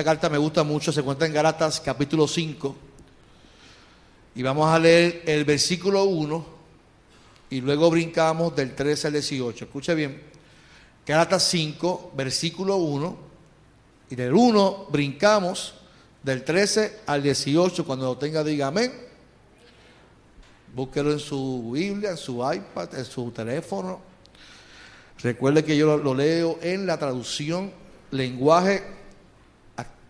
esta carta me gusta mucho, se encuentra en Gálatas capítulo 5. Y vamos a leer el versículo 1 y luego brincamos del 13 al 18. Escuche bien. Gálatas 5, versículo 1. Y del 1 brincamos del 13 al 18. Cuando lo tenga, diga amén. Búsquelo en su Biblia, en su iPad, en su teléfono. Recuerde que yo lo, lo leo en la traducción lenguaje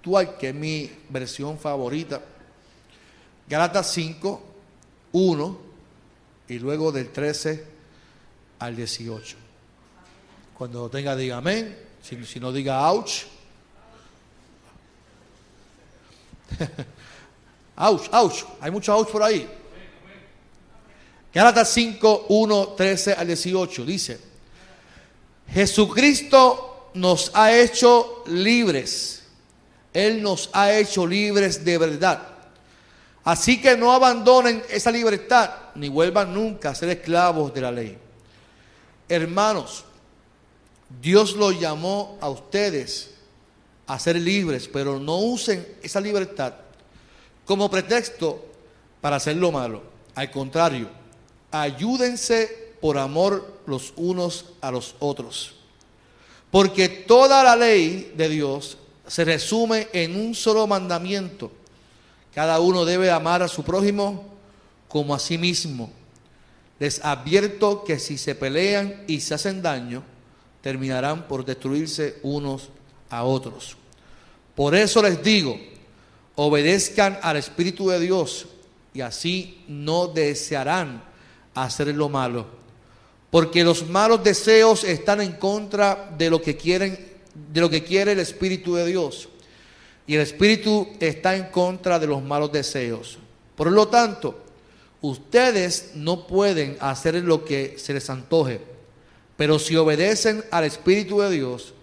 actual, que es mi versión favorita. Gálatas 5, 1 y luego del 13 al 18. Cuando lo tenga, diga amén. Si, si no, diga ouch. ouch, ouch. Hay mucho ouch por ahí. Gálatas 5, 1, 13 al 18 dice: Jesucristo nos ha hecho libres. Él nos ha hecho libres de verdad. Así que no abandonen esa libertad ni vuelvan nunca a ser esclavos de la ley. Hermanos, Dios los llamó a ustedes a ser libres, pero no usen esa libertad como pretexto para hacer lo malo. Al contrario, ayúdense por amor los unos a los otros. Porque toda la ley de Dios se resume en un solo mandamiento. Cada uno debe amar a su prójimo como a sí mismo. Les advierto que si se pelean y se hacen daño, terminarán por destruirse unos a otros. Por eso les digo, obedezcan al Espíritu de Dios y así no desearán hacer lo malo. Porque los malos deseos están en contra de lo que quieren, de lo que quiere el Espíritu de Dios. Y el Espíritu está en contra de los malos deseos. Por lo tanto, ustedes no pueden hacer lo que se les antoje. Pero si obedecen al Espíritu de Dios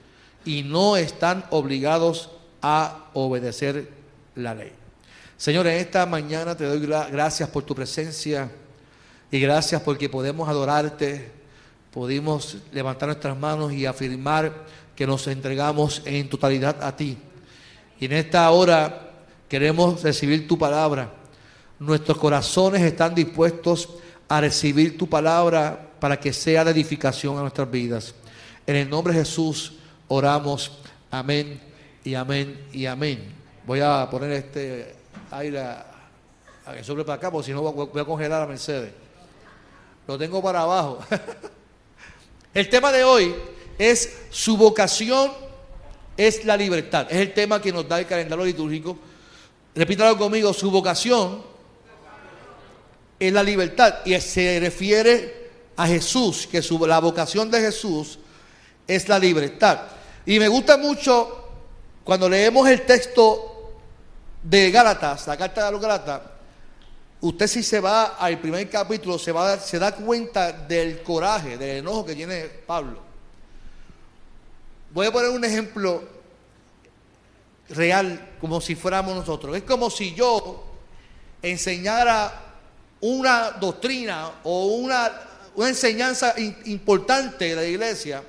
y no están obligados a obedecer la ley. Señor, en esta mañana te doy gracias por tu presencia y gracias porque podemos adorarte, pudimos levantar nuestras manos y afirmar que nos entregamos en totalidad a ti. Y en esta hora queremos recibir tu palabra. Nuestros corazones están dispuestos a recibir tu palabra para que sea de edificación a nuestras vidas. En el nombre de Jesús oramos. Amén y amén y amén. Voy a poner este aire a, que sobre para acá, porque si no voy a congelar a Mercedes. Lo tengo para abajo. el tema de hoy es su vocación es la libertad. Es el tema que nos da el calendario litúrgico. Repítalo conmigo, su vocación es la libertad. Y se refiere a Jesús, que su, la vocación de Jesús es la libertad. Y me gusta mucho cuando leemos el texto de Gálatas, la carta de los Gálatas, usted si se va al primer capítulo se, va se da cuenta del coraje, del enojo que tiene Pablo. Voy a poner un ejemplo real, como si fuéramos nosotros. Es como si yo enseñara una doctrina o una, una enseñanza importante de la iglesia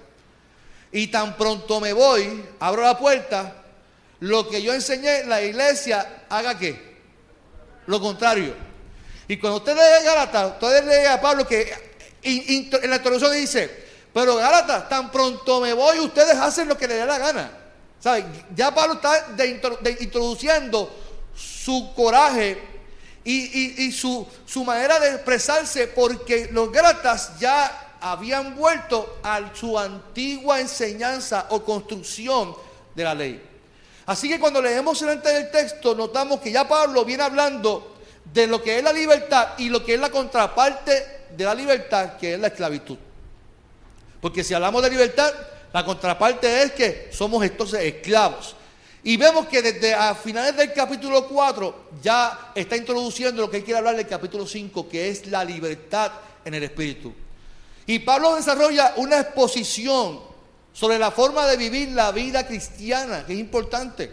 y tan pronto me voy, abro la puerta, lo que yo enseñé, la iglesia haga qué? Lo contrario. Y cuando usted lee lee a Pablo que en la introducción dice, pero Gálatas, tan pronto me voy, ustedes hacen lo que les dé la gana. Ya Pablo está introduciendo su coraje y, su, manera de expresarse porque los Gálatas ya habían vuelto a su antigua enseñanza o construcción de la ley. Así que cuando leemos el antes del texto, notamos que ya Pablo viene hablando de lo que es la libertad y lo que es la contraparte de la libertad, que es la esclavitud. Porque si hablamos de libertad, la contraparte es que somos entonces esclavos. Y vemos que desde a finales del capítulo 4 ya está introduciendo lo que quiere hablar del capítulo 5, que es la libertad en el espíritu. Y Pablo desarrolla una exposición sobre la forma de vivir la vida cristiana, que es importante.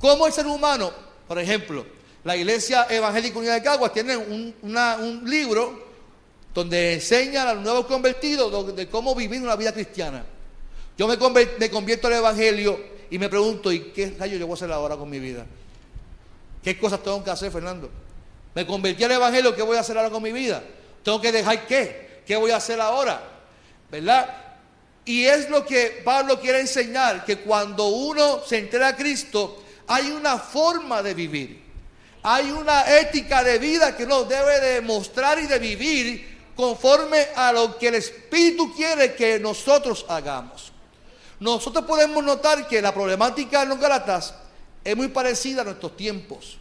Cómo el ser humano, por ejemplo, la iglesia evangélica unida de Caguas tiene un libro donde enseña a los nuevos convertidos de cómo vivir una vida cristiana. Yo me, me convierto al evangelio y me pregunto, ¿y qué rayos yo voy a hacer ahora con mi vida? ¿Qué cosas tengo que hacer, Fernando? Me convertí al evangelio, ¿qué voy a hacer ahora con mi vida? Tengo que dejar qué? ¿Qué voy a hacer ahora? ¿Verdad? Y es lo que Pablo quiere enseñar, que cuando uno se entera a Cristo, hay una forma de vivir. Hay una ética de vida que uno debe de mostrar y de vivir conforme a lo que el Espíritu quiere que nosotros hagamos. Nosotros podemos notar que la problemática de los Galatas es muy parecida a nuestros tiempos.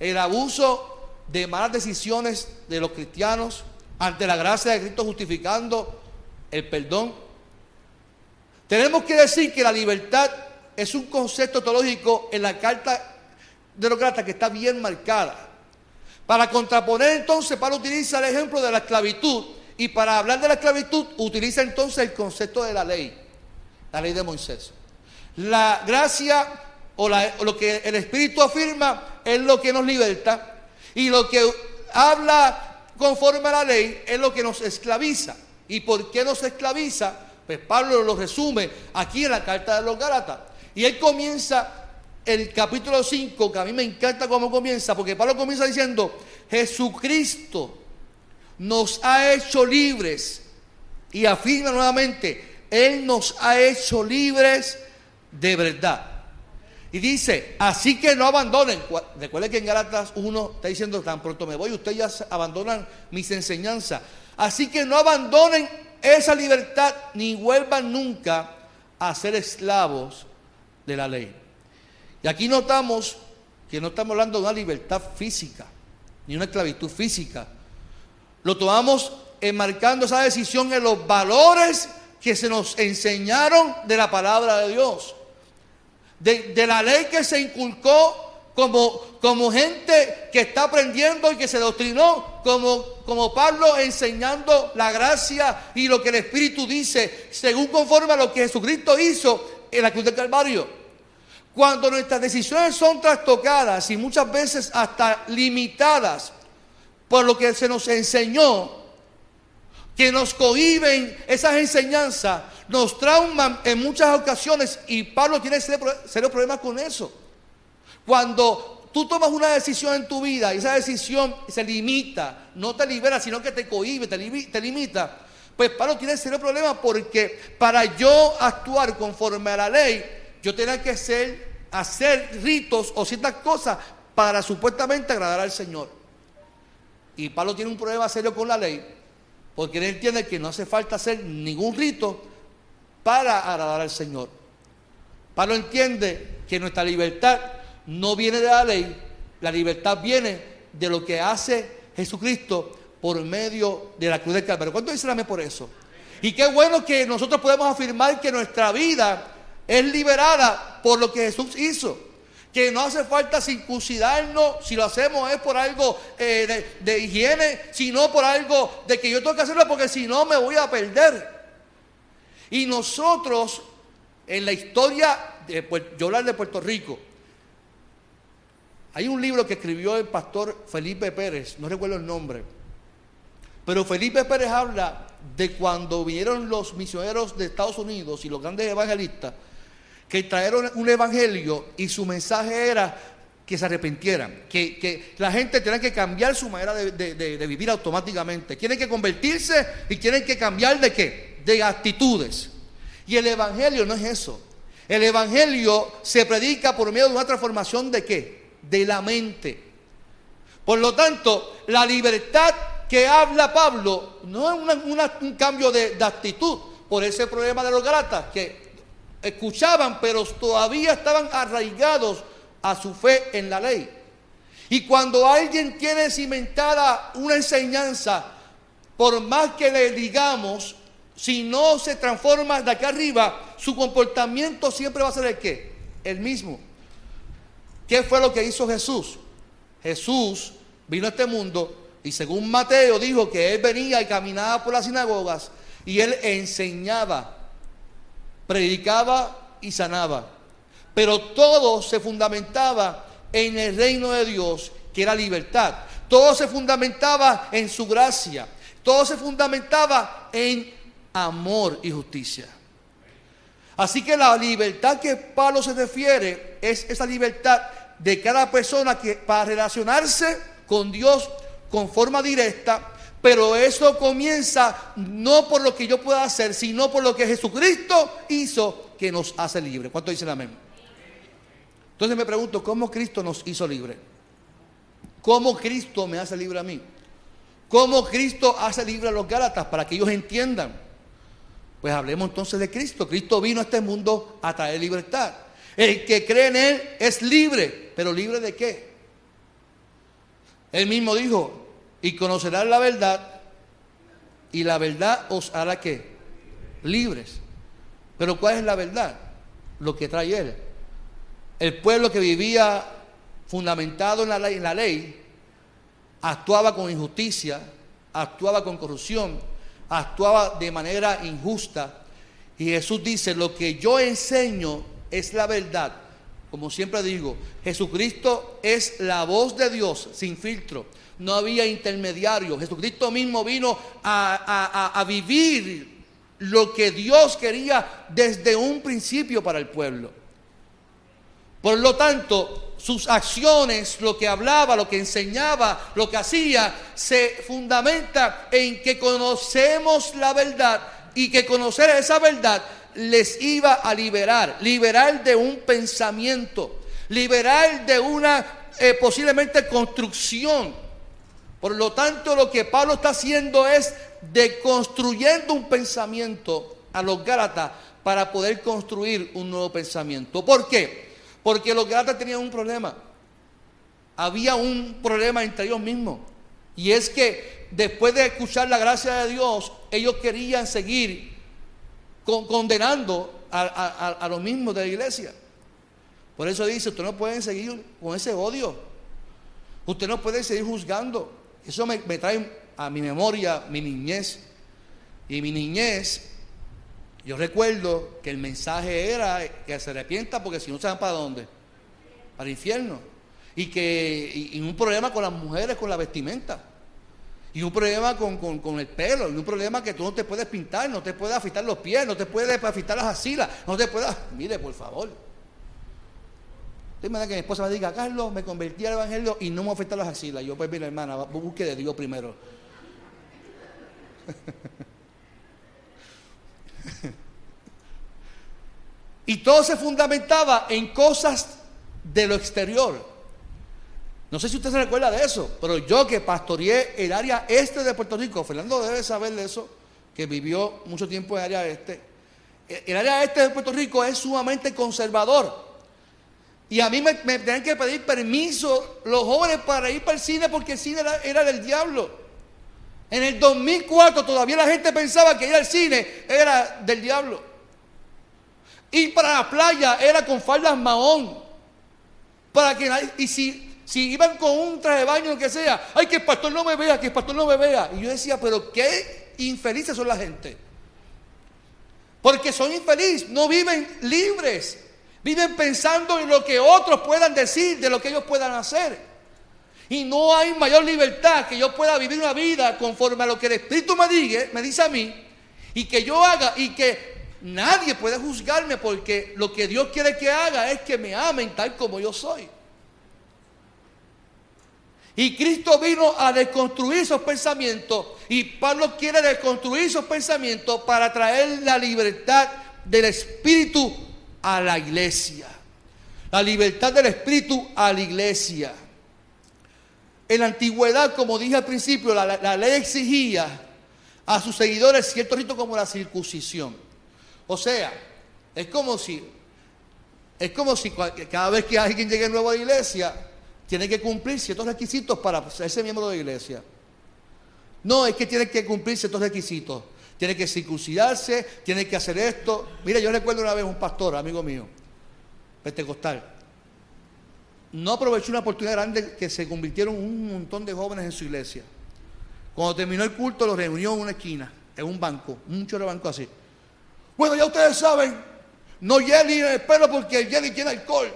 El abuso de malas decisiones de los cristianos ante la gracia de Cristo justificando el perdón tenemos que decir que la libertad es un concepto teológico en la carta de los que está bien marcada. Para contraponer entonces, Pablo utiliza el ejemplo de la esclavitud y para hablar de la esclavitud utiliza entonces el concepto de la ley, la ley de Moisés. La gracia o, lo que el Espíritu afirma es lo que nos liberta y lo que habla conforme a la ley es lo que nos esclaviza. ¿Y por qué nos esclaviza? Pues Pablo lo resume aquí en la carta de los Gálatas. Y él comienza el capítulo 5, que a mí me encanta cómo comienza, porque Pablo comienza diciendo, Jesucristo nos ha hecho libres. Y afirma nuevamente, Él nos ha hecho libres de verdad. Y dice, así que no abandonen. Recuerden que en Gálatas 1 está diciendo, tan pronto me voy, ustedes ya abandonan mis enseñanzas. Así que no abandonen esa libertad ni vuelvan nunca a ser esclavos de la ley. Y aquí notamos que no estamos hablando de una libertad física, ni una esclavitud física. Lo tomamos enmarcando esa decisión en los valores que se nos enseñaron de la palabra de Dios, de, de la ley que se inculcó como, como gente que está aprendiendo y que se doctrinó, como, como Pablo enseñando la gracia y lo que el Espíritu dice, según conforme a lo que Jesucristo hizo en la cruz del Calvario. Cuando nuestras decisiones son trastocadas y muchas veces hasta limitadas por lo que se nos enseñó, que nos cohiben esas enseñanzas, nos trauman en muchas ocasiones y Pablo tiene serios problemas con eso. Cuando tú tomas una decisión en tu vida y esa decisión se limita, no te libera, sino que te cohibe, te, limita, pues Pablo tiene serio problema porque para yo actuar conforme a la ley, yo tenía que hacer, hacer ritos o ciertas cosas para supuestamente agradar al Señor. Y Pablo tiene un problema serio con la ley, porque él entiende que no hace falta hacer ningún rito para agradar al Señor. Pablo entiende que nuestra libertad no viene de la ley, la libertad viene de lo que hace Jesucristo por medio de la cruz del Calvario. ¿Cuánto dicen por eso? Y qué bueno que nosotros podemos afirmar que nuestra vida es liberada por lo que Jesús hizo. Que no hace falta circuncidarnos, si lo hacemos es por algo eh, de, higiene, sino por algo de que yo tengo que hacerlo porque si no me voy a perder. Y nosotros, en la historia, de, yo hablar de Puerto Rico, hay un libro que escribió el pastor Felipe Pérez, no recuerdo el nombre, pero Felipe Pérez habla de cuando vinieron los misioneros de Estados Unidos y los grandes evangelistas, que trajeron un evangelio y su mensaje era que se arrepintieran, que, la gente tenía que cambiar su manera de, de, vivir automáticamente, tienen que convertirse y tienen que cambiar de qué, de actitudes. Y el evangelio no es eso. El evangelio se predica por medio de una transformación de qué? de la mente. Por lo tanto, la libertad que habla Pablo no es un cambio de, actitud por ese problema de los gratas que escuchaban, pero todavía estaban arraigados a su fe en la ley. Y cuando alguien tiene cimentada una enseñanza, por más que le digamos, si no se transforma de acá arriba, su comportamiento siempre va a ser el qué? El mismo. ¿Qué fue lo que hizo Jesús? Jesús vino a este mundo y según Mateo dijo que él venía y caminaba por las sinagogas y él enseñaba, predicaba y sanaba. Pero todo se fundamentaba en el reino de Dios, que era libertad. Todo se fundamentaba en su gracia. Todo se fundamentaba en amor y justicia. Así que la libertad que Pablo se refiere es esa libertad de cada persona que para relacionarse con Dios con forma directa, pero eso comienza no por lo que yo pueda hacer, sino por lo que Jesucristo hizo que nos hace libres. ¿Cuánto dicen amén? Entonces me pregunto, ¿cómo Cristo nos hizo libre? ¿Cómo Cristo me hace libre a mí? ¿Cómo Cristo hace libre a los Gálatas para que ellos entiendan? Pues hablemos entonces de Cristo. Cristo vino a este mundo a traer libertad. El que cree en Él es libre, pero libre de qué? Él mismo dijo, y conocerán la verdad, y la verdad os hará qué? Libres. Pero ¿cuál es la verdad? Lo que trae Él. El pueblo que vivía fundamentado en la ley, en la ley actuaba con injusticia, actuaba con corrupción, actuaba de manera injusta. Y Jesús dice, lo que yo enseño es la verdad. Como siempre digo, Jesucristo es la voz de Dios sin filtro. No había intermediario. Jesucristo mismo vino a, a vivir lo que Dios quería desde un principio para el pueblo. Por lo tanto, sus acciones, lo que hablaba, lo que enseñaba, lo que hacía, se fundamenta en que conocemos la verdad y que conocer esa verdad les iba a liberar, liberar de un pensamiento, liberar de una eh, posiblemente construcción. Por lo tanto, lo que Pablo está haciendo es deconstruyendo un pensamiento a los Gálatas para poder construir un nuevo pensamiento. ¿Por qué? Porque los Gálatas tenían un problema. Había un problema entre ellos mismos. Y es que después de escuchar la gracia de Dios, ellos querían seguir condenando a, los mismos de la iglesia. Por eso dice, usted no puede seguir con ese odio. Usted no puede seguir juzgando. Eso me, trae a mi memoria mi niñez. Y mi niñez, yo recuerdo que el mensaje era que se arrepienta porque si no van para dónde? Para el infierno. Y que y un problema con las mujeres, con la vestimenta. Y un problema con, el pelo, y un problema que tú no te puedes pintar, no te puedes afitar los pies, no te puedes afitar las asilas, no te puedes... Mire, por favor. Usted que mi esposa me diga, Carlos, me convertí al Evangelio y no me afecta las axilas. Yo, pues mira, hermana, busque de Dios primero. y todo se fundamentaba en cosas de lo exterior. No sé si usted se recuerda de eso, pero yo que pastoreé el área este de Puerto Rico, Fernando debe saber de eso, que vivió mucho tiempo en el área este. El área este de Puerto Rico es sumamente conservador. Y a mí me, tenían que pedir permiso los jóvenes para ir para el cine porque el cine era, del diablo. En el 2004 todavía la gente pensaba que ir al cine era del diablo. Ir para la playa era con faldas mahón. Para que y si si iban con un traje de baño, lo que sea, ay, que el pastor no me vea, que el pastor no me vea. Y yo decía, pero qué infelices son la gente. Porque son infelices, no viven libres. Viven pensando en lo que otros puedan decir, de lo que ellos puedan hacer. Y no hay mayor libertad que yo pueda vivir una vida conforme a lo que el Espíritu me, diga, me dice a mí y que yo haga y que nadie puede juzgarme porque lo que Dios quiere que haga es que me amen tal como yo soy. Y Cristo vino a deconstruir esos pensamientos. Y Pablo quiere deconstruir esos pensamientos para traer la libertad del Espíritu a la iglesia. La libertad del Espíritu a la iglesia. En la antigüedad, como dije al principio, la, ley exigía a sus seguidores cierto rito como la circuncisión. O sea, es como si, es como si cada vez que alguien llegue nuevo a la iglesia, tiene que cumplir ciertos requisitos para ser miembro de la iglesia. No, es que tiene que cumplir ciertos requisitos. Tiene que circuncidarse, tiene que hacer esto. Mira, yo recuerdo una vez un pastor, amigo mío, pentecostal. No aprovechó una oportunidad grande que se convirtieron un montón de jóvenes en su iglesia. Cuando terminó el culto, los reunió en una esquina, en un banco, un chorro banco así. Bueno, ya ustedes saben, no jelly en el pelo porque el jelly tiene alcohol.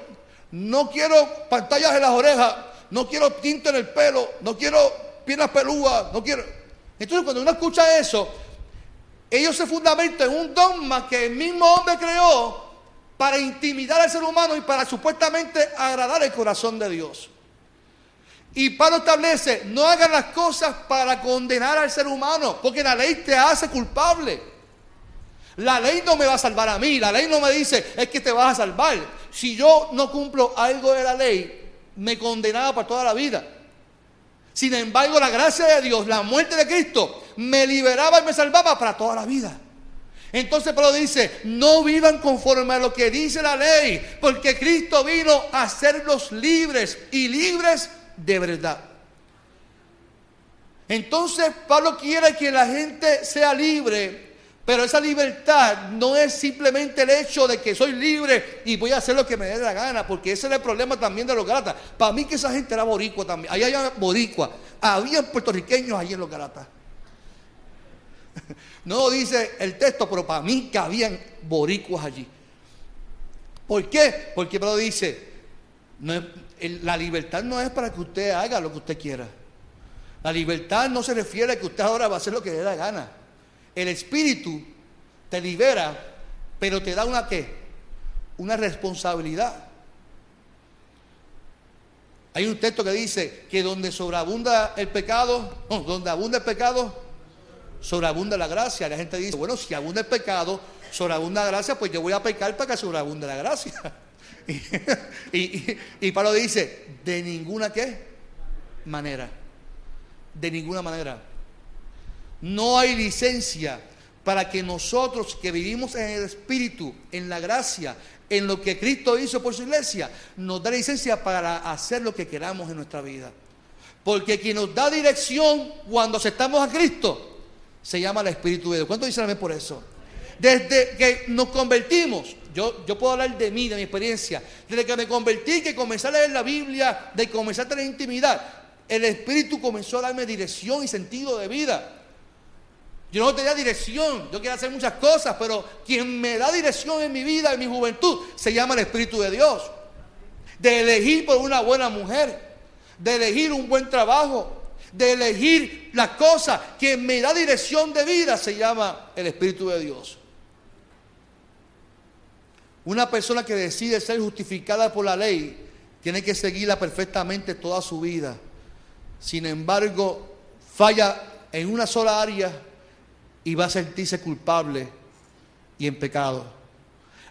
no quiero pantallas en las orejas, no quiero tinta en el pelo, no quiero piernas pelúas, no quiero. Entonces cuando uno escucha eso, ellos se fundamentan en un dogma que el mismo hombre creó para intimidar al ser humano y para supuestamente agradar el corazón de Dios. Y Pablo establece, no hagan las cosas para condenar al ser humano, porque la ley te hace culpable. La ley no me va a salvar a mí, la ley no me dice, es que te vas a salvar. Si yo no cumplo algo de la ley, me condenaba para toda la vida. Sin embargo, la gracia de Dios, la muerte de Cristo, me liberaba y me salvaba para toda la vida. Entonces Pablo dice, no vivan conforme a lo que dice la ley, porque Cristo vino a hacerlos libres y libres de verdad. Entonces Pablo quiere que la gente sea libre, pero esa libertad no es simplemente el hecho de que soy libre y voy a hacer lo que me dé la gana, porque ese era el problema también de los galatas. Para mí que esa gente era boricua también. Ahí había boricua, había puertorriqueños ahí en los galatas. No dice el texto, pero para mí que habían boricuas allí. ¿Por qué? Porque Pablo dice, no la libertad no es para que usted haga lo que usted quiera. La libertad no se refiere a que usted ahora va a hacer lo que le da gana. El Espíritu te libera, pero te da una qué? Una responsabilidad. Hay un texto que dice que donde sobreabunda el pecado, donde abunda el pecado, sobreabunda la gracia. La gente dice, bueno, si abunda el pecado, sobreabunda la gracia, pues yo voy a pecar para que sobreabunde la gracia. y, Pablo dice, de ninguna manera. De ninguna manera. No hay licencia para que nosotros que vivimos en el Espíritu, en la gracia, en lo que Cristo hizo por su iglesia, nos da licencia para hacer lo que queramos en nuestra vida. Porque quien nos da dirección cuando aceptamos a Cristo se llama el Espíritu de Dios. ¿Cuánto dicen por eso? Desde que nos convertimos, yo, yo puedo hablar de mí, de mi experiencia. Desde que me convertí, que comencé a leer la Biblia, de comenzar a tener intimidad, el Espíritu comenzó a darme dirección y sentido de vida. Yo no tenía dirección, yo quería hacer muchas cosas, pero quien me da dirección en mi vida, en mi juventud, se llama el Espíritu de Dios. De elegir por una buena mujer, de elegir un buen trabajo, de elegir las cosas. Quien me da dirección de vida se llama el Espíritu de Dios. Una persona que decide ser justificada por la ley tiene que seguirla perfectamente toda su vida. Sin embargo, falla en una sola área y va a sentirse culpable y en pecado.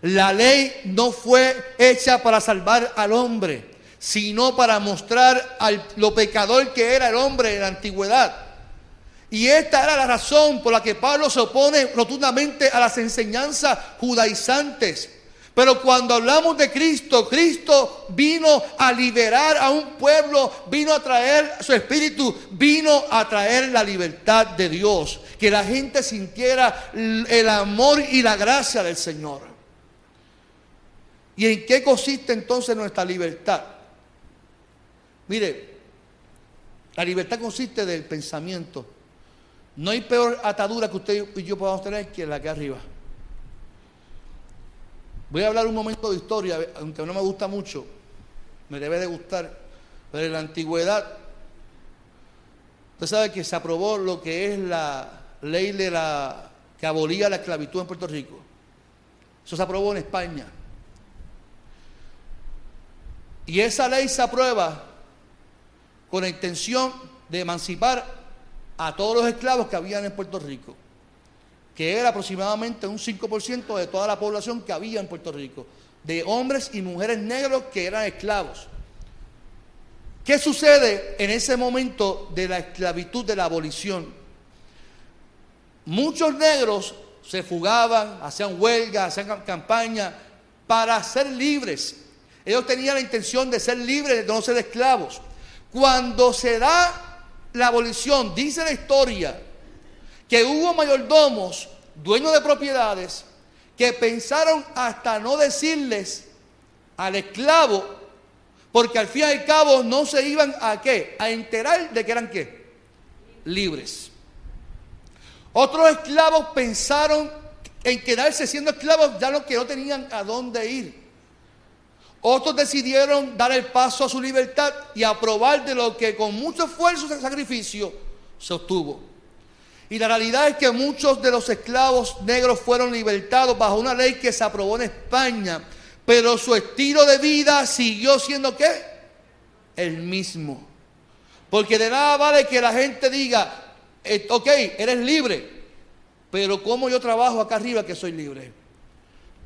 La ley no fue hecha para salvar al hombre, sino para mostrar al, lo pecador que era el hombre en la antigüedad. Y esta era la razón por la que Pablo se opone rotundamente a las enseñanzas judaizantes pero cuando hablamos de Cristo, Cristo vino a liberar a un pueblo, vino a traer su espíritu, vino a traer la libertad de Dios, que la gente sintiera el amor y la gracia del Señor. ¿Y en qué consiste entonces nuestra libertad? Mire, la libertad consiste del pensamiento. No hay peor atadura que usted y yo podamos tener que la que arriba. Voy a hablar un momento de historia, aunque no me gusta mucho, me debe de gustar, pero en la antigüedad, usted sabe que se aprobó lo que es la ley de la que abolía la esclavitud en Puerto Rico. Eso se aprobó en España. Y esa ley se aprueba con la intención de emancipar a todos los esclavos que habían en Puerto Rico que era aproximadamente un 5% de toda la población que había en Puerto Rico, de hombres y mujeres negros que eran esclavos. ¿Qué sucede en ese momento de la esclavitud, de la abolición? Muchos negros se fugaban, hacían huelga, hacían campaña para ser libres. Ellos tenían la intención de ser libres, de no ser esclavos. Cuando se da la abolición, dice la historia, que hubo mayordomos, dueños de propiedades, que pensaron hasta no decirles al esclavo, porque al fin y al cabo no se iban a qué, a enterar de que eran qué, libres. Otros esclavos pensaron en quedarse siendo esclavos ya los que no tenían a dónde ir. Otros decidieron dar el paso a su libertad y aprobar de lo que con mucho esfuerzo y sacrificio se obtuvo. Y la realidad es que muchos de los esclavos negros fueron libertados bajo una ley que se aprobó en España, pero su estilo de vida siguió siendo qué? El mismo. Porque de nada vale que la gente diga, eh, ok, eres libre, pero ¿cómo yo trabajo acá arriba que soy libre?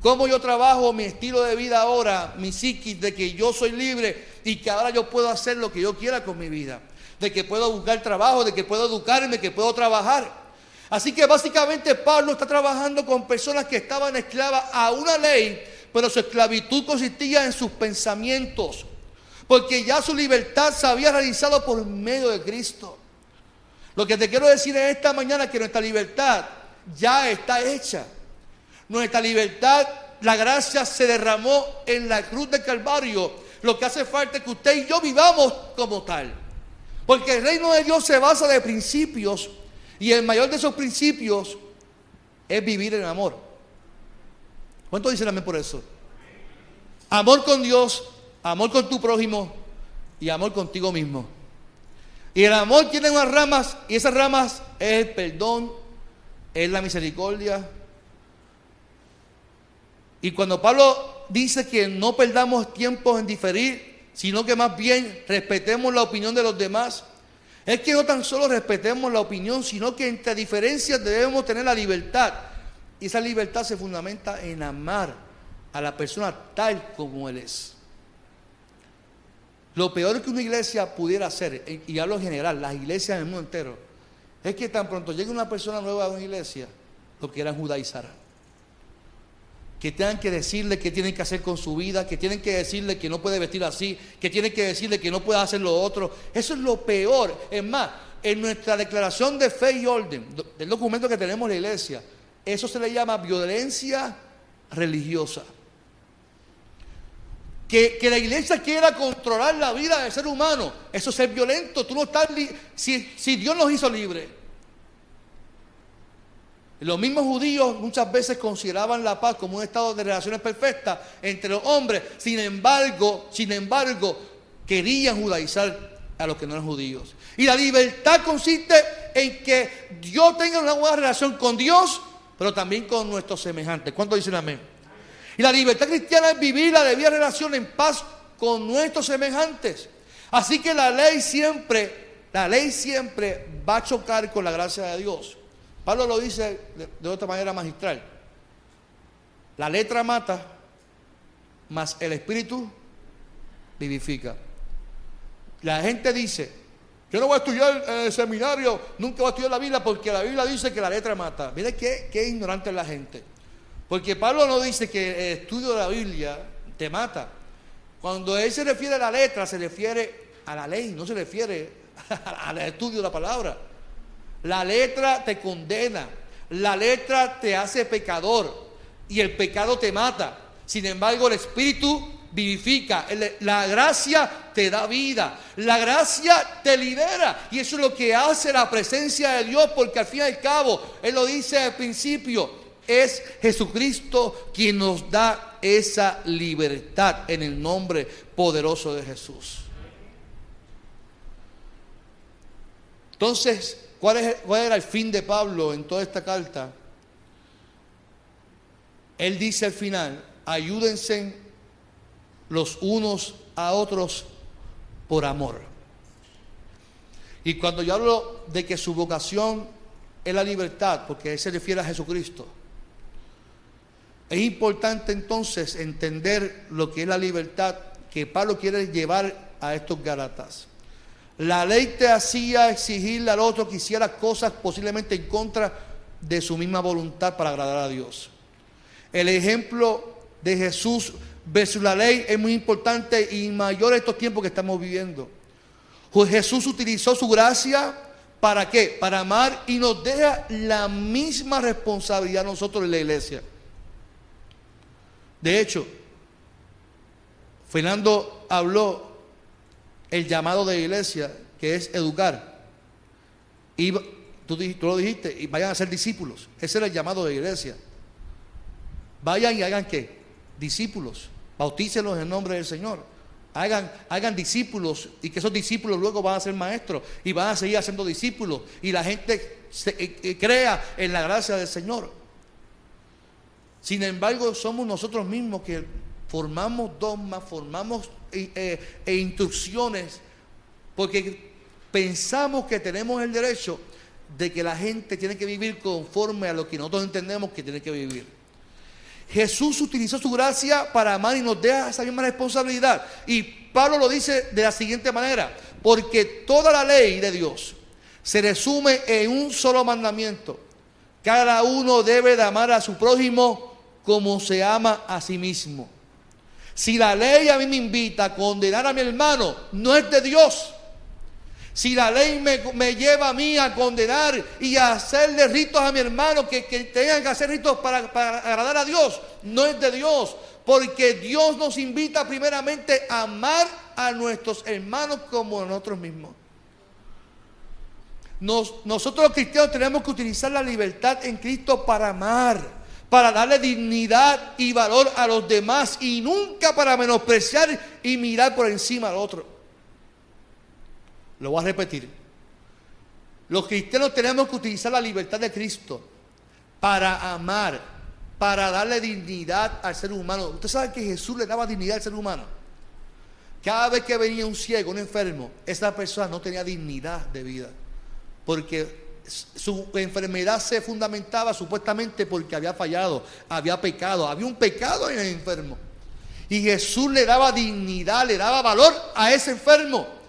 ¿Cómo yo trabajo mi estilo de vida ahora, mi psiquis, de que yo soy libre y que ahora yo puedo hacer lo que yo quiera con mi vida? De que puedo buscar trabajo, de que puedo educarme, que puedo trabajar. Así que básicamente Pablo está trabajando con personas que estaban esclavas a una ley, pero su esclavitud consistía en sus pensamientos, porque ya su libertad se había realizado por medio de Cristo. Lo que te quiero decir en esta mañana es que nuestra libertad ya está hecha. Nuestra libertad, la gracia se derramó en la cruz del Calvario. Lo que hace falta es que usted y yo vivamos como tal. Porque el reino de Dios se basa de principios y el mayor de esos principios es vivir en amor. ¿Cuánto dicen amén por eso? Amor con Dios, amor con tu prójimo y amor contigo mismo. Y el amor tiene unas ramas y esas ramas es el perdón, es la misericordia, y cuando Pablo dice que no perdamos tiempo en diferir, sino que más bien respetemos la opinión de los demás, es que no tan solo respetemos la opinión, sino que entre diferencias debemos tener la libertad. Y esa libertad se fundamenta en amar a la persona tal como Él es. Lo peor que una iglesia pudiera hacer, y hablo en general, las iglesias en el mundo entero, es que tan pronto llegue una persona nueva a una iglesia, lo quieran judaizar que tengan que decirle qué tienen que hacer con su vida, que tienen que decirle que no puede vestir así, que tienen que decirle que no puede hacer lo otro. Eso es lo peor. Es más, en nuestra declaración de fe y orden, del documento que tenemos en la iglesia, eso se le llama violencia religiosa. Que, la iglesia quiera controlar la vida del ser humano, eso es ser violento. Tú no estás, si, si Dios nos hizo libres, los mismos judíos muchas veces consideraban la paz como un estado de relaciones perfectas entre los hombres. Sin embargo, sin embargo, querían judaizar a los que no eran judíos. Y la libertad consiste en que Dios tenga una buena relación con Dios, pero también con nuestros semejantes. ¿Cuántos dicen amén? Y la libertad cristiana es vivir la debida relación en paz con nuestros semejantes. Así que la ley siempre, la ley siempre va a chocar con la gracia de Dios. Pablo lo dice de, otra manera magistral. La letra mata, mas el espíritu vivifica. La gente dice, yo no voy a estudiar el seminario, nunca voy a estudiar la Biblia porque la Biblia dice que la letra mata. Mire qué, qué ignorante es la gente. Porque Pablo no dice que el estudio de la Biblia te mata. Cuando él se refiere a la letra, se refiere a la ley, no se refiere al estudio de la palabra. La letra te condena, la letra te hace pecador y el pecado te mata. Sin embargo, el Espíritu vivifica, la gracia te da vida, la gracia te libera. Y eso es lo que hace la presencia de Dios, porque al fin y al cabo, Él lo dice al principio, es Jesucristo quien nos da esa libertad en el nombre poderoso de Jesús. Entonces, ¿Cuál, era el fin de Pablo en toda esta carta? Él dice al final, ayúdense los unos a otros por amor. Y cuando yo hablo de que su vocación es la libertad, porque él se refiere a Jesucristo, es importante entonces entender lo que es la libertad que Pablo quiere llevar a estos galatas. La ley te hacía exigirle al otro que hiciera cosas posiblemente en contra de su misma voluntad para agradar a Dios. El ejemplo de Jesús versus la ley es muy importante y mayor en estos tiempos que estamos viviendo. Jesús utilizó su gracia para qué? Para amar y nos deja la misma responsabilidad a nosotros en la iglesia. De hecho, Fernando habló el llamado de iglesia, que es educar. Y tú, lo dijiste, y vayan a ser discípulos. Ese era el llamado de iglesia. Vayan y hagan qué? Discípulos. bautícelos en el nombre del Señor. Hagan, hagan discípulos y que esos discípulos luego van a ser maestros y van a seguir haciendo discípulos y la gente se, eh, eh, crea en la gracia del Señor. Sin embargo, somos nosotros mismos que formamos dogmas, formamos eh, e instrucciones, porque pensamos que tenemos el derecho de que la gente tiene que vivir conforme a lo que nosotros entendemos que tiene que vivir. Jesús utilizó su gracia para amar y nos deja esa misma responsabilidad. Y Pablo lo dice de la siguiente manera, porque toda la ley de Dios se resume en un solo mandamiento. Cada uno debe de amar a su prójimo como se ama a sí mismo. Si la ley a mí me invita a condenar a mi hermano, no es de Dios. Si la ley me, lleva a mí a condenar y a hacerle ritos a mi hermano que, tengan que hacer ritos para, para agradar a Dios, no es de Dios. Porque Dios nos invita primeramente a amar a nuestros hermanos como a nosotros mismos. nosotros los cristianos tenemos que utilizar la libertad en Cristo para amar, para darle dignidad y valor a los demás y nunca para menospreciar y mirar por encima al otro. Lo voy a repetir. Los cristianos tenemos que utilizar la libertad de Cristo para amar, para darle dignidad al ser humano. Usted sabe que Jesús le daba dignidad al ser humano. Cada vez que venía un ciego, un enfermo, esa persona no tenía dignidad de vida. Porque su enfermedad se fundamentaba supuestamente porque había fallado, había pecado, había un pecado en el enfermo. Y Jesús le daba dignidad, le daba valor a ese enfermo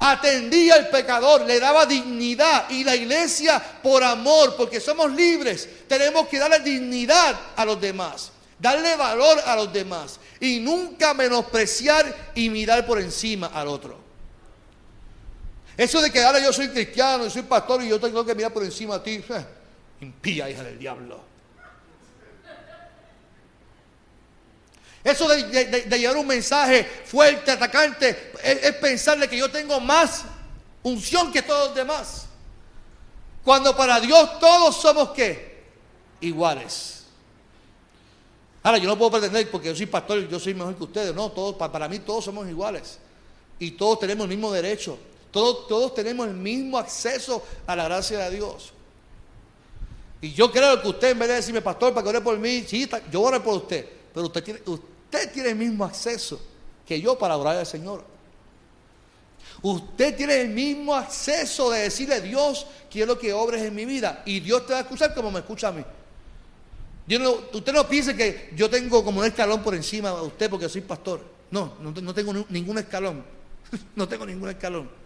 atendía al pecador, le daba dignidad. Y la iglesia, por amor, porque somos libres, tenemos que darle dignidad a los demás, darle valor a los demás y nunca menospreciar y mirar por encima al otro. Eso de que ahora yo soy cristiano, yo soy pastor y yo tengo que mirar por encima a ti, eh, impía hija del diablo. Eso de, llevar un mensaje fuerte, atacante, es, pensarle que yo tengo más unción que todos los demás. Cuando para Dios todos somos qué? Iguales. Ahora, yo no puedo pretender porque yo soy pastor, yo soy mejor que ustedes. No, todos, para, mí todos somos iguales. Y todos tenemos el mismo derecho. Todos, tenemos el mismo acceso a la gracia de Dios. Y yo creo que usted, en vez de decirme, pastor, para que ore por mí, yo oro por usted. Pero usted tiene, Usted tiene el mismo acceso que yo para orar al Señor. Usted tiene el mismo acceso de decirle a Dios, quiero que obres en mi vida. Y Dios te va a escuchar como me escucha a mí. usted no piense que yo tengo como un escalón por encima de usted porque soy pastor. No, no, tengo ningún escalón. no tengo ningún escalón.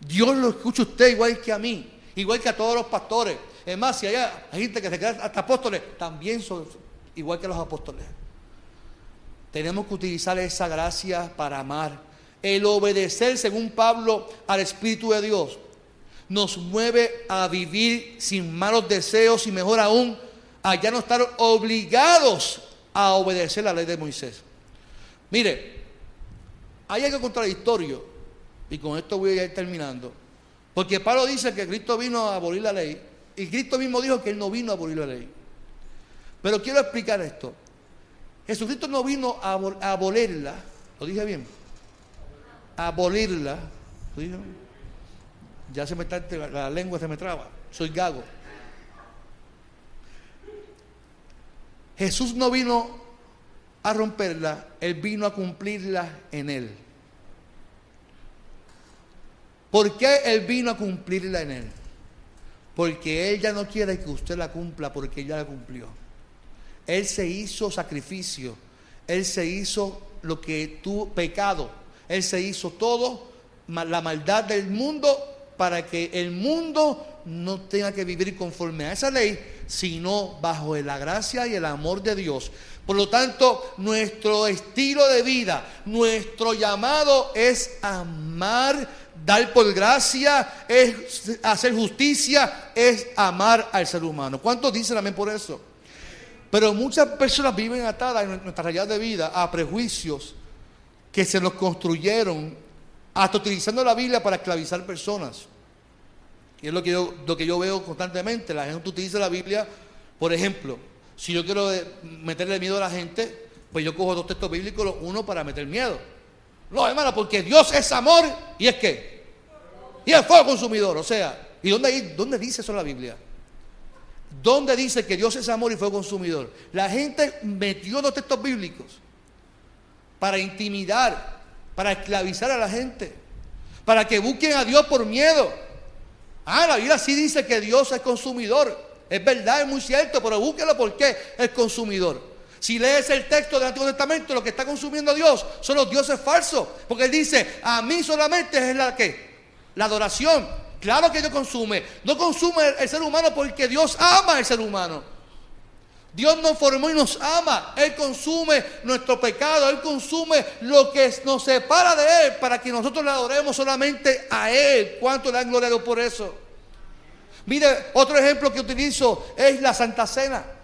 Dios lo escucha usted igual que a mí, igual que a todos los pastores. Es más, si hay gente que se queda hasta apóstoles, también son igual que los apóstoles. Tenemos que utilizar esa gracia para amar. El obedecer, según Pablo, al Espíritu de Dios nos mueve a vivir sin malos deseos y mejor aún, a ya no estar obligados a obedecer la ley de Moisés. Mire, hay algo contradictorio, y con esto voy a ir terminando, porque Pablo dice que Cristo vino a abolir la ley, y Cristo mismo dijo que Él no vino a abolir la ley. Pero quiero explicar esto. Jesucristo no vino a, abolirla, lo dije bien, a abolirla, ya se me está, la lengua se me traba, soy gago. Jesús no vino a romperla, Él vino a cumplirla en Él. ¿Por qué Él vino a cumplirla en Él? Porque Él ya no quiere que usted la cumpla porque ya la cumplió. Él se hizo sacrificio. Él se hizo lo que tú, pecado. Él se hizo todo, la maldad del mundo, para que el mundo no tenga que vivir conforme a esa ley, sino bajo la gracia y el amor de Dios. Por lo tanto, nuestro estilo de vida, nuestro llamado es amar, dar por gracia, es hacer justicia, es amar al ser humano. ¿Cuántos dicen amén por eso? Pero muchas personas viven atadas en nuestra realidad de vida a prejuicios que se nos construyeron hasta utilizando la Biblia para esclavizar personas. Y es lo que yo, lo que yo veo constantemente. La gente utiliza la Biblia, por ejemplo, si yo quiero meterle miedo a la gente, Pues yo cojo dos textos bíblicos, uno para meter miedo. No, hermano, porque Dios es amor y es que. Y es fuego consumidor. O sea, ¿y dónde, dice eso en la Biblia? ¿Dónde dice que Dios es amor y fuego consumidor? La gente metió dos textos bíblicos para intimidar, para esclavizar a la gente, para que busquen a Dios por miedo. Ah, la Biblia sí dice que Dios es consumidor. Es verdad, es muy cierto, pero búsquelo porque es consumidor. Si lees el texto del Antiguo Testamento, lo que está consumiendo Dios son los dioses falsos. Porque Él dice, a mí solamente es la que, la adoración. Claro que Dios consume. No consume el, ser humano porque Dios ama al ser humano. Dios nos formó y nos ama. Él consume nuestro pecado. Él consume lo que nos separa de Él para que nosotros le adoremos solamente a Él. ¿Cuánto le dan gloria a Dios por eso? Mire, otro ejemplo que utilizo es la Santa Cena.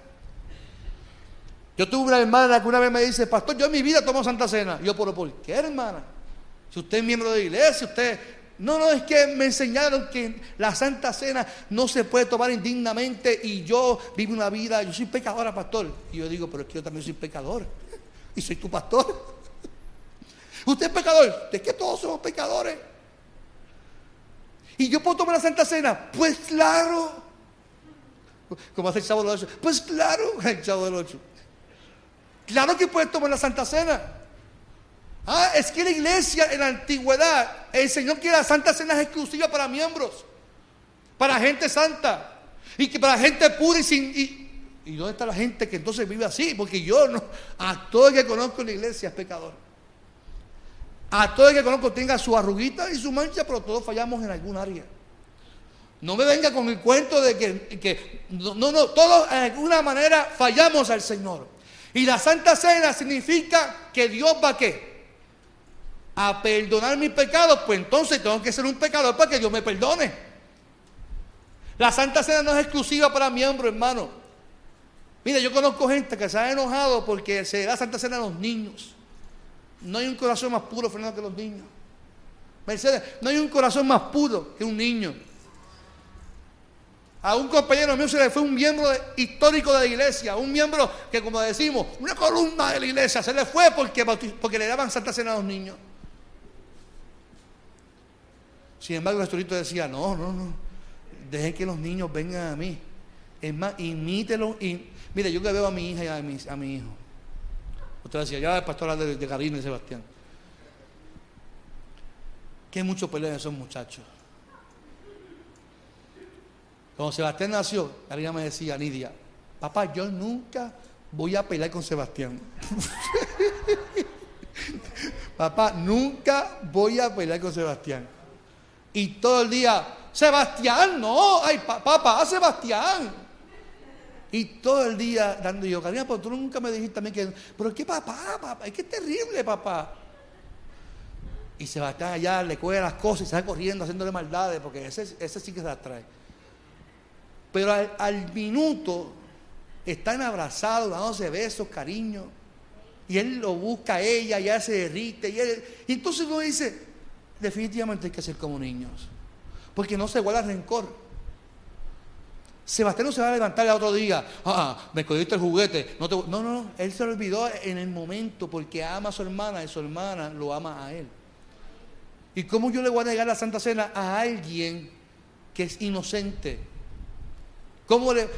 Yo tuve una hermana que una vez me dice, pastor, yo en mi vida tomo Santa Cena. yo, ¿pero por qué, hermana? Si usted es miembro de la iglesia, usted... No, no, es que me enseñaron que la Santa Cena no se puede tomar indignamente y yo vivo una vida, yo soy pecadora, pastor. Y yo digo, pero es que yo también soy pecador. Y soy tu pastor. Usted es pecador. ¿De qué todos somos pecadores? ¿Y yo puedo tomar la Santa Cena? Pues claro. Como hace el chavo del 8. Pues claro, el chavo del 8. Claro que puedes tomar la Santa Cena. Ah, es que la iglesia en la antigüedad enseñó que la Santa Cena exclusiva para miembros, para gente santa y que para gente pura y sin. Y, ¿Y dónde está la gente que entonces vive así? Porque yo no, a todo el que conozco en la iglesia es pecador. A todo el que conozco tenga su arruguita y su mancha, pero todos fallamos en algún área. No me venga con el cuento de que, que no, no, todos en alguna manera fallamos al Señor. Y la Santa Cena significa que Dios va a qué? A perdonar mis pecados, pues entonces tengo que ser un pecador para que Dios me perdone. La Santa Cena no es exclusiva para miembros, hermano. Mira, yo conozco gente que se ha enojado porque se da Santa Cena a los niños. No hay un corazón más puro, Fernando, que los niños. Mercedes, no hay un corazón más puro que un niño. A un compañero mío se le fue un miembro histórico de la iglesia, un miembro que, como decimos, una columna de la iglesia, se le fue porque, porque le daban Santa Cena a los niños. Sin embargo, el pastorito decía, no, no, no, dejen que los niños vengan a mí. Es más, imítelo. Y, mire, yo que veo a mi hija y a mi, a mi hijo. Usted decía, ya el pastor de, de Karina y Sebastián. Que mucho pelean esos muchachos. Cuando Sebastián nació, Karina me decía, Nidia, papá, yo nunca voy a pelear con Sebastián. papá, nunca voy a pelear con Sebastián. Y todo el día, Sebastián, no, ay, papá, Sebastián. Y todo el día dando yo, Karina, pero tú nunca me dijiste también que, pero qué papá, papá, es que es terrible, papá. Y Sebastián allá le coge las cosas y sale corriendo haciéndole maldades, porque ese, ese sí que se las trae. Pero al, minuto están abrazados, dándose besos, cariño. Y él lo busca a ella, ya se derrite. Y, entonces uno dice, definitivamente hay que ser como niños. Porque no se guarda rencor. Sebastián no se va a levantar el otro día, ah, me cogiste el juguete. No, no, no, él se lo olvidó en el momento porque ama a su hermana y su hermana lo ama a él. ¿Y cómo yo le voy a negar la Santa Cena a alguien que es inocente?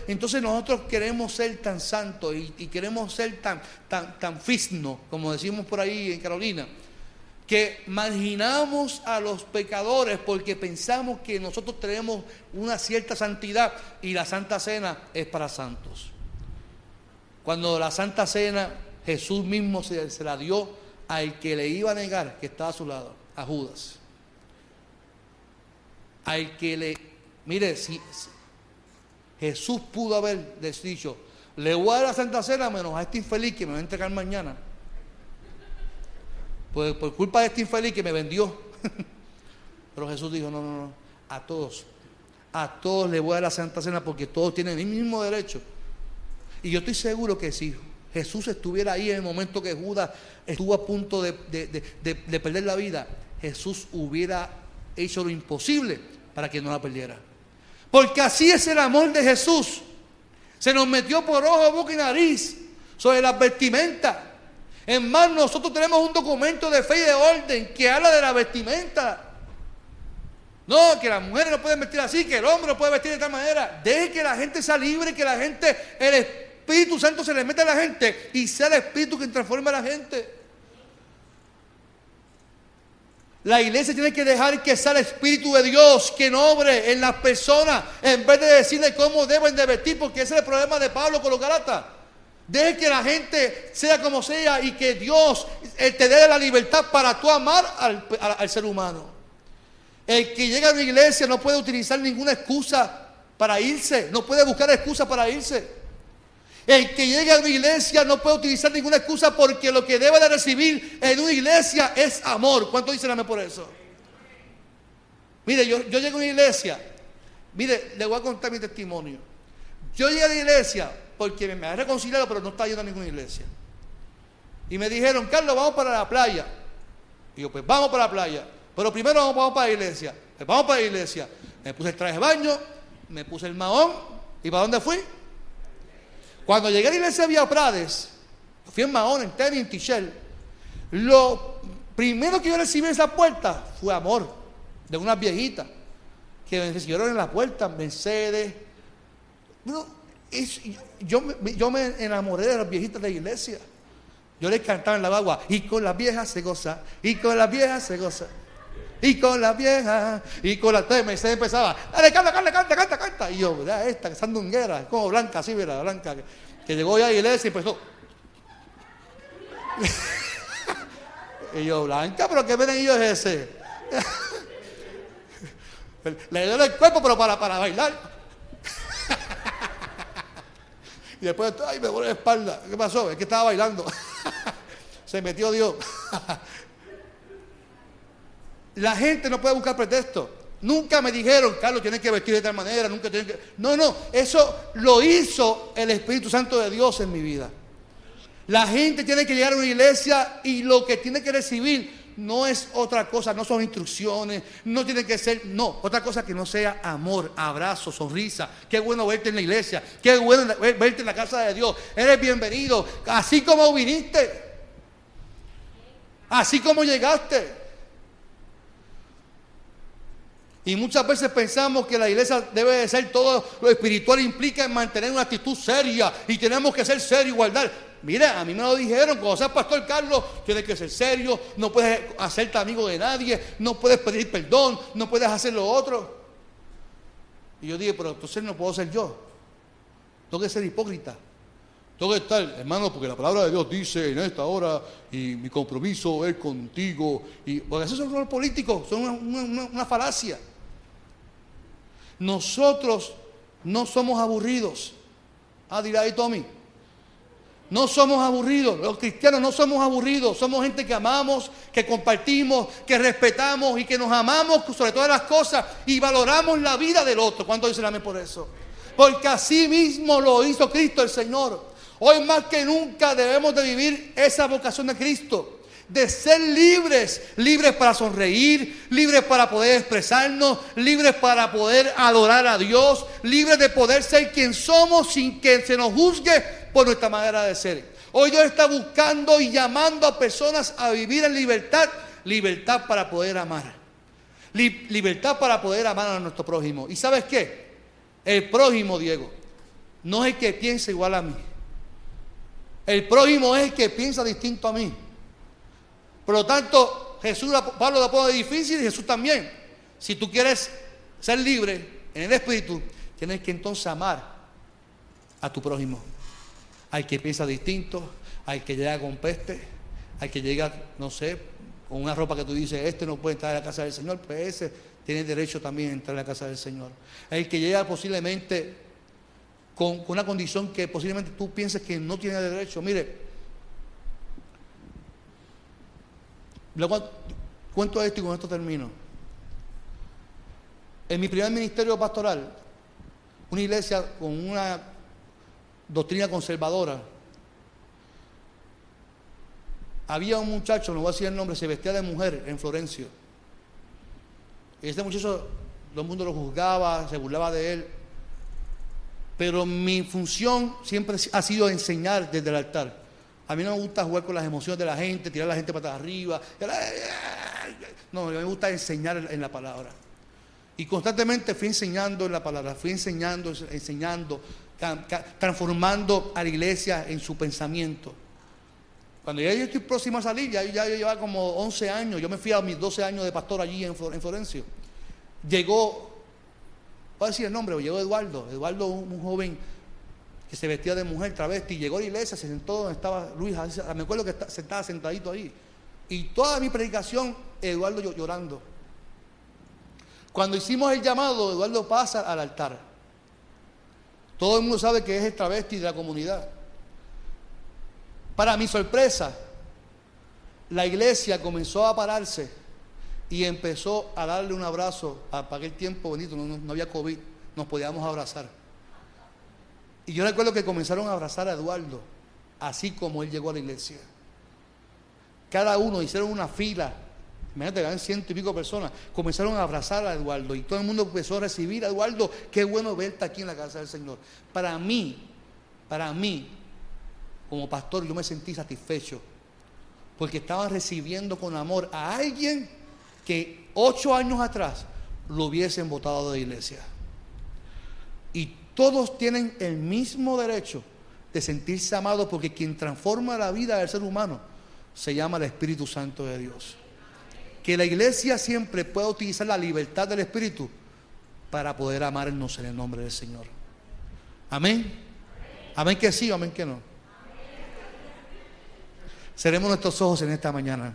Entonces nosotros queremos ser tan santos y, queremos ser tan, tan, tan fisno, como decimos por ahí en Carolina, que marginamos a los pecadores porque pensamos que nosotros tenemos una cierta santidad y la Santa Cena es para santos. Cuando la Santa Cena Jesús mismo se, se la dio al que le iba a negar, que estaba a su lado, a Judas. Al que le, mire, si, Jesús pudo haber dicho, le voy a dar la Santa Cena menos a este infeliz que me va a entregar mañana. Pues por culpa de este infeliz que me vendió. Pero Jesús dijo, no, no, no, a todos, a todos le voy a dar la Santa Cena porque todos tienen el mismo derecho. Y yo estoy seguro que si Jesús estuviera ahí en el momento que Judas estuvo a punto de, de perder la vida, Jesús hubiera hecho lo imposible para que no la perdiera. Porque así es el amor de Jesús. Se nos metió por ojo, boca y nariz sobre las vestimentas. Es más, nosotros tenemos un documento de fe y de orden que habla de la vestimenta. No, que las mujeres no pueden vestir así, que el hombre no puede vestir de tal manera. Deje que la gente sea libre, que la gente, el Espíritu Santo se le meta a la gente y sea el Espíritu que transforme a la gente. La iglesia tiene que dejar que sea el Espíritu de Dios que obre en las personas en vez de decirle cómo deben de vestir, porque ese es el problema de Pablo con los Galatas. Deje que la gente sea como sea y que Dios eh, te dé la libertad para tú amar al, al ser humano. El que llega a la iglesia no puede utilizar ninguna excusa para irse, no puede buscar excusa para irse. El que llega a la iglesia no puede utilizar ninguna excusa porque lo que debe de recibir en una iglesia es amor. ¿Cuánto dicen amén por eso? Mire, yo, yo llego a una iglesia, mire, le voy a contar mi testimonio. Yo llegué a la iglesia porque me ha reconciliado, pero no está yendo a ninguna iglesia. Y me dijeron, Carlos, vamos para la playa. Y yo, pues vamos para la playa. Pero primero vamos, vamos para la iglesia. Pues vamos para la iglesia. Me puse el traje de baño, me puse el mahón. ¿Y para dónde fui? Cuando llegué a la iglesia de Vía Prades, fui en Mahón, en tenis, en Tichel, lo primero que yo recibí en esa puerta fue amor de unas viejitas que me recibieron en la puerta, Mercedes. yo, yo me enamoré de las viejitas de la iglesia. Yo les cantaba en la bagua, y con las viejas se goza, y con las viejas se goza. Y con la vieja, y con la Entonces se empezaba, dale, canta, canta, canta, canta, canta. Y yo, ¿verdad? Esta, que sandunguera, como blanca, así, mira, blanca, que, llegó ya a la iglesia y empezó. y yo, blanca, pero ¿qué ellos es ese? Le dio el cuerpo, pero para, para bailar. y después, ay, me duele la espalda. ¿Qué pasó? Es que estaba bailando. Se metió Dios. La gente no puede buscar pretexto. Nunca me dijeron, Carlos, tienes que vestir de tal manera, nunca tienes que... No, no, eso lo hizo el Espíritu Santo de Dios en mi vida. La gente tiene que llegar a una iglesia y lo que tiene que recibir no es otra cosa, no son instrucciones, no tiene que ser, no, otra cosa que no sea amor, abrazo, sonrisa. Qué bueno verte en la iglesia, qué bueno verte en la casa de Dios. Eres bienvenido, así como viniste, así como llegaste. Y muchas veces pensamos que la iglesia debe de ser todo lo espiritual implica en mantener una actitud seria y tenemos que ser serios, igualdad. Mira, a mí me lo dijeron, cuando seas pastor Carlos, tienes que ser serio, no puedes hacerte amigo de nadie, no puedes pedir perdón, no puedes hacer lo otro. Y yo dije, pero entonces no puedo ser yo. Tengo que ser hipócrita. Tengo que estar, hermano, porque la palabra de Dios dice en esta hora y mi compromiso es contigo. Y, porque esos son los políticos, son una falacia. Nosotros no somos aburridos. Ah, dirá ahí Tommy. No somos aburridos. Los cristianos no somos aburridos. Somos gente que amamos, que compartimos, que respetamos y que nos amamos sobre todas las cosas y valoramos la vida del otro. ¿Cuánto dicen amén por eso? Porque así mismo lo hizo Cristo el Señor. Hoy más que nunca debemos de vivir esa vocación de Cristo de ser libres, libres para sonreír, libres para poder expresarnos, libres para poder adorar a Dios, libres de poder ser quien somos sin que se nos juzgue por nuestra manera de ser. Hoy Dios está buscando y llamando a personas a vivir en libertad, libertad para poder amar. libertad para poder amar a nuestro prójimo. ¿Y sabes qué? El prójimo, Diego, no es el que piensa igual a mí. El prójimo es el que piensa distinto a mí. Por lo tanto, Jesús, Pablo lo pone difícil y Jesús también. Si tú quieres ser libre en el Espíritu, tienes que entonces amar a tu prójimo. Hay que piensa distinto, hay que llega con peste, hay que llega, no sé, con una ropa que tú dices, este no puede entrar a la casa del Señor, pues ese tiene derecho también a entrar a la casa del Señor. El que llega posiblemente con una condición que posiblemente tú pienses que no tiene derecho. Mire, Luego cuento esto y con esto termino. En mi primer ministerio pastoral, una iglesia con una doctrina conservadora, había un muchacho, no voy a decir el nombre, se vestía de mujer en Florencio. Y este muchacho, todo el mundo lo juzgaba, se burlaba de él. Pero mi función siempre ha sido enseñar desde el altar. A mí no me gusta jugar con las emociones de la gente, tirar a la gente para arriba. No, me gusta enseñar en la palabra. Y constantemente fui enseñando en la palabra, fui enseñando, enseñando, transformando a la iglesia en su pensamiento. Cuando ya yo estoy próximo a salir, ya, yo llevaba como 11 años, yo me fui a mis 12 años de pastor allí en, Florencio. Llegó, voy a decir el nombre, llegó Eduardo, Eduardo, un joven que se vestía de mujer travesti, llegó a la iglesia, se sentó donde estaba Luis, me acuerdo que estaba sentadito ahí. Y toda mi predicación, Eduardo llorando. Cuando hicimos el llamado, Eduardo pasa al altar. Todo el mundo sabe que es el travesti de la comunidad. Para mi sorpresa, la iglesia comenzó a pararse y empezó a darle un abrazo. Para aquel tiempo bonito, no, no había COVID, nos podíamos abrazar. Y yo recuerdo que comenzaron a abrazar a Eduardo, así como él llegó a la iglesia. Cada uno hicieron una fila, imagínate, eran ciento y pico personas, comenzaron a abrazar a Eduardo y todo el mundo empezó a recibir a Eduardo, qué bueno verte aquí en la casa del Señor. Para mí, para mí, como pastor, yo me sentí satisfecho, porque estaba recibiendo con amor a alguien que ocho años atrás lo hubiesen votado de iglesia. Y todos tienen el mismo derecho de sentirse amados porque quien transforma la vida del ser humano se llama el Espíritu Santo de Dios. Que la iglesia siempre pueda utilizar la libertad del Espíritu para poder amarnos en el nombre del Señor. Amén. Amén que sí, amén que no. Seremos nuestros ojos en esta mañana.